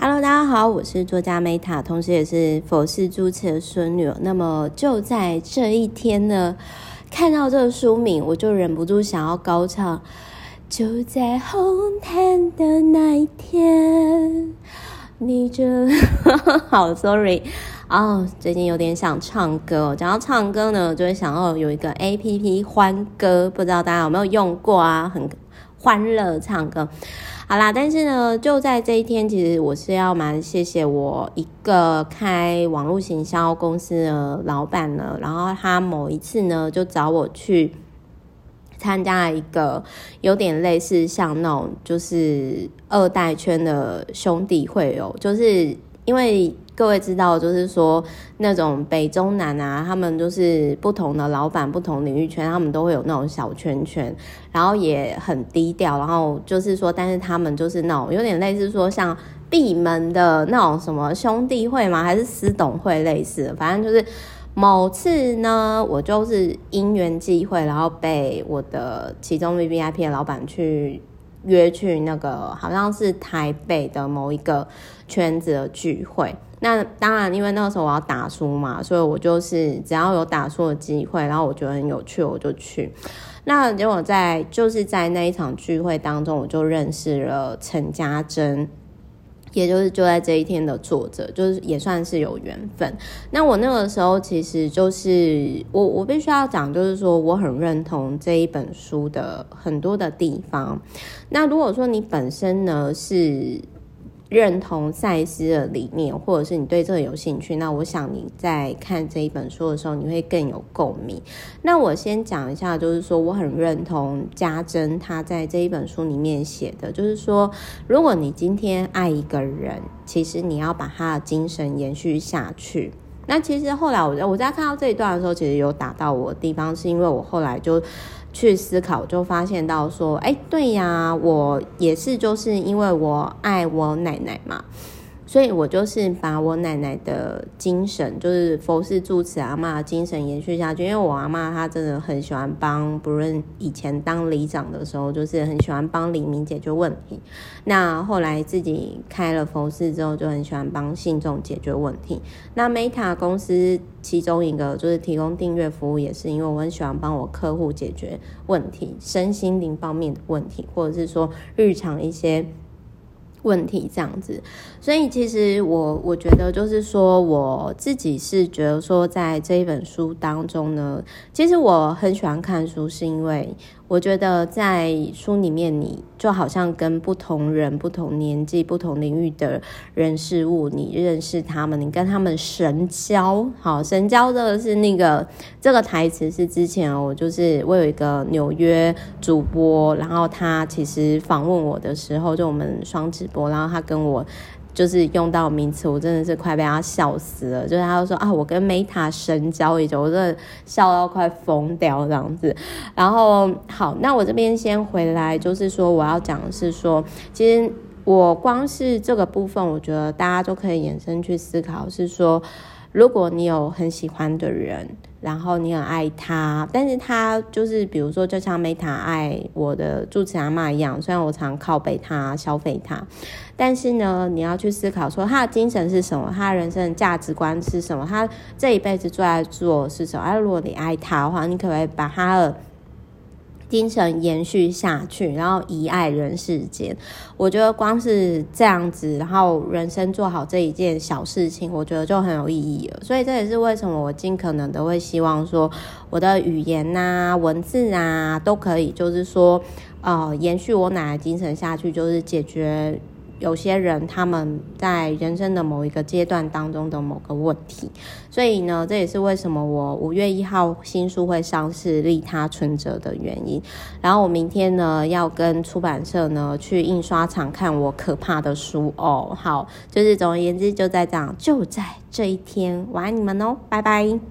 Hello，大家好，我是作家 Meta，同时也是佛系主持的孙女。那么就在这一天呢，看到这个书名，我就忍不住想要高唱。就在红毯的那一天，你就 好，sorry，哦，最近有点想唱歌。讲到唱歌呢，就会想要有一个 APP 欢歌，不知道大家有没有用过啊？很欢乐唱歌。好啦，但是呢，就在这一天，其实我是要蛮谢谢我一个开网络行销公司的老板呢，然后他某一次呢，就找我去参加一个有点类似像那种就是二代圈的兄弟会哦，就是因为。各位知道，就是说那种北中南啊，他们就是不同的老板、不同领域圈，他们都会有那种小圈圈，然后也很低调。然后就是说，但是他们就是那种有点类似说像闭门的那种什么兄弟会吗？还是私董会类似的？反正就是某次呢，我就是因缘际会，然后被我的其中 VVIP 的老板去。约去那个好像是台北的某一个圈子的聚会，那当然因为那个时候我要打书嘛，所以我就是只要有打书的机会，然后我觉得很有趣，我就去。那结果在就是在那一场聚会当中，我就认识了陈家珍。也就是就在这一天的作者，就是也算是有缘分。那我那个时候其实就是我，我必须要讲，就是说我很认同这一本书的很多的地方。那如果说你本身呢是。认同赛斯的理念，或者是你对这个有兴趣，那我想你在看这一本书的时候，你会更有共鸣。那我先讲一下，就是说我很认同家珍他在这一本书里面写的，就是说，如果你今天爱一个人，其实你要把他的精神延续下去。那其实后来我在我在看到这一段的时候，其实有打到我的地方，是因为我后来就。去思考，就发现到说，哎，对呀，我也是，就是因为我爱我奶奶嘛。所以我就是把我奶奶的精神，就是佛系住持阿嬷的精神延续下去。因为我阿嬷她真的很喜欢帮，不论以前当里长的时候，就是很喜欢帮里民解决问题。那后来自己开了佛寺之后，就很喜欢帮信众解决问题。那 Meta 公司其中一个就是提供订阅服务，也是因为我很喜欢帮我客户解决问题，身心灵方面的问题，或者是说日常一些。问题这样子，所以其实我我觉得就是说，我自己是觉得说，在这一本书当中呢，其实我很喜欢看书，是因为。我觉得在书里面，你就好像跟不同人、不同年纪、不同领域的人事物，你认识他们，你跟他们神交。好，神交这个是那个这个台词是之前我就是我有一个纽约主播，然后他其实访问我的时候，就我们双直播，然后他跟我。就是用到名词，我真的是快被他笑死了。就是他就说啊，我跟 Meta 神交已久，我真的笑到快疯掉这样子。然后好，那我这边先回来，就是说我要讲的是说，其实我光是这个部分，我觉得大家都可以延伸去思考，是说。如果你有很喜欢的人，然后你很爱他，但是他就是比如说，就像 Meta 爱我的住持阿妈一样，虽然我常靠背他、消费他，但是呢，你要去思考说他的精神是什么，他人生的价值观是什么，他这一辈子最爱做是什么？而如果你爱他的话，你可不可以把他的精神延续下去，然后遗爱人世间。我觉得光是这样子，然后人生做好这一件小事情，我觉得就很有意义了。所以这也是为什么我尽可能的会希望说，我的语言啊、文字啊，都可以就是说，呃，延续我奶奶精神下去，就是解决。有些人他们在人生的某一个阶段当中的某个问题，所以呢，这也是为什么我五月一号新书会上市《利他存折》的原因。然后我明天呢要跟出版社呢去印刷厂看我可怕的书哦。好，就是总而言之就在这样，就在这一天，我爱你们哦，拜拜。